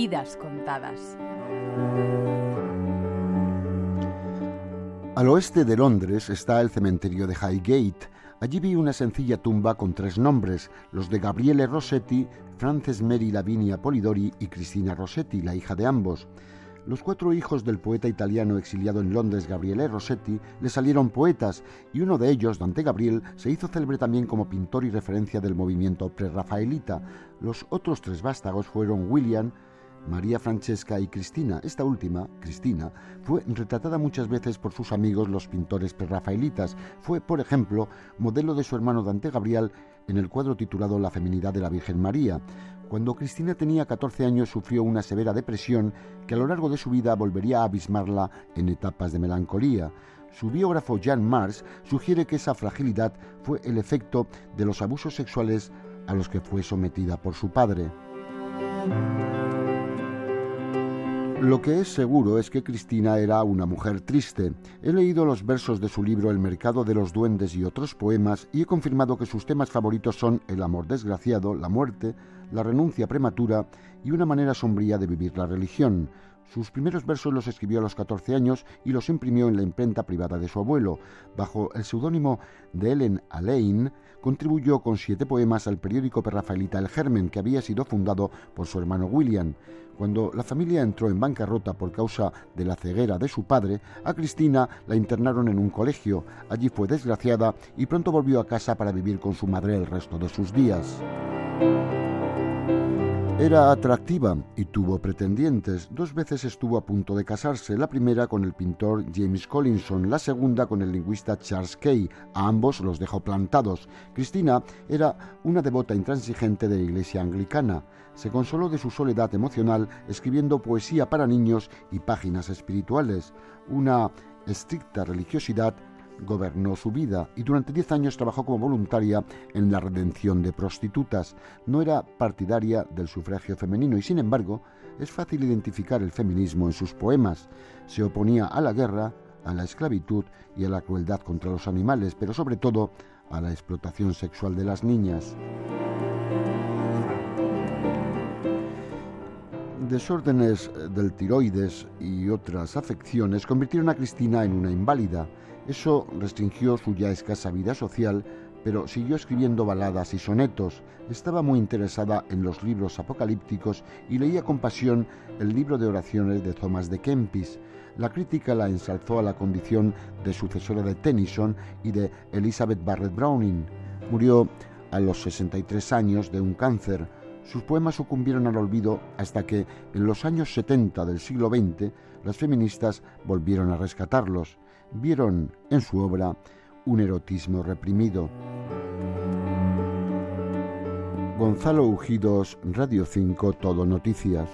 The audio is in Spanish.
Vidas contadas. Al oeste de Londres está el cementerio de Highgate. Allí vi una sencilla tumba con tres nombres, los de Gabriele Rossetti, Frances Mary Lavinia Polidori y Cristina Rossetti, la hija de ambos. Los cuatro hijos del poeta italiano exiliado en Londres, Gabriele Rossetti, le salieron poetas y uno de ellos, Dante Gabriel, se hizo célebre también como pintor y referencia del movimiento prerrafaelita. Los otros tres vástagos fueron William, María Francesca y Cristina. Esta última, Cristina, fue retratada muchas veces por sus amigos los pintores prerrafaelitas. Fue, por ejemplo, modelo de su hermano Dante Gabriel en el cuadro titulado La feminidad de la Virgen María. Cuando Cristina tenía 14 años sufrió una severa depresión que a lo largo de su vida volvería a abismarla en etapas de melancolía. Su biógrafo Jan Mars sugiere que esa fragilidad fue el efecto de los abusos sexuales a los que fue sometida por su padre. Lo que es seguro es que Cristina era una mujer triste. He leído los versos de su libro El mercado de los duendes y otros poemas y he confirmado que sus temas favoritos son el amor desgraciado, la muerte, la renuncia prematura y una manera sombría de vivir la religión. Sus primeros versos los escribió a los 14 años y los imprimió en la imprenta privada de su abuelo. Bajo el seudónimo de Ellen Alain, contribuyó con siete poemas al periódico perrafaelita El Germen, que había sido fundado por su hermano William. Cuando la familia entró en bancarrota por causa de la ceguera de su padre, a Cristina la internaron en un colegio. Allí fue desgraciada y pronto volvió a casa para vivir con su madre el resto de sus días. Era atractiva y tuvo pretendientes. Dos veces estuvo a punto de casarse, la primera con el pintor James Collinson, la segunda con el lingüista Charles Kay. A ambos los dejó plantados. Cristina era una devota intransigente de la iglesia anglicana. Se consoló de su soledad emocional escribiendo poesía para niños y páginas espirituales. Una estricta religiosidad gobernó su vida y durante diez años trabajó como voluntaria en la redención de prostitutas. No era partidaria del sufragio femenino y sin embargo es fácil identificar el feminismo en sus poemas. Se oponía a la guerra, a la esclavitud y a la crueldad contra los animales, pero sobre todo a la explotación sexual de las niñas. Desórdenes del tiroides y otras afecciones convirtieron a Cristina en una inválida. Eso restringió su ya escasa vida social, pero siguió escribiendo baladas y sonetos. Estaba muy interesada en los libros apocalípticos y leía con pasión el libro de oraciones de Thomas de Kempis. La crítica la ensalzó a la condición de sucesora de Tennyson y de Elizabeth Barrett Browning. Murió a los 63 años de un cáncer. Sus poemas sucumbieron al olvido hasta que, en los años 70 del siglo XX, las feministas volvieron a rescatarlos vieron en su obra un erotismo reprimido. Gonzalo Ujidos, Radio 5, Todo Noticias.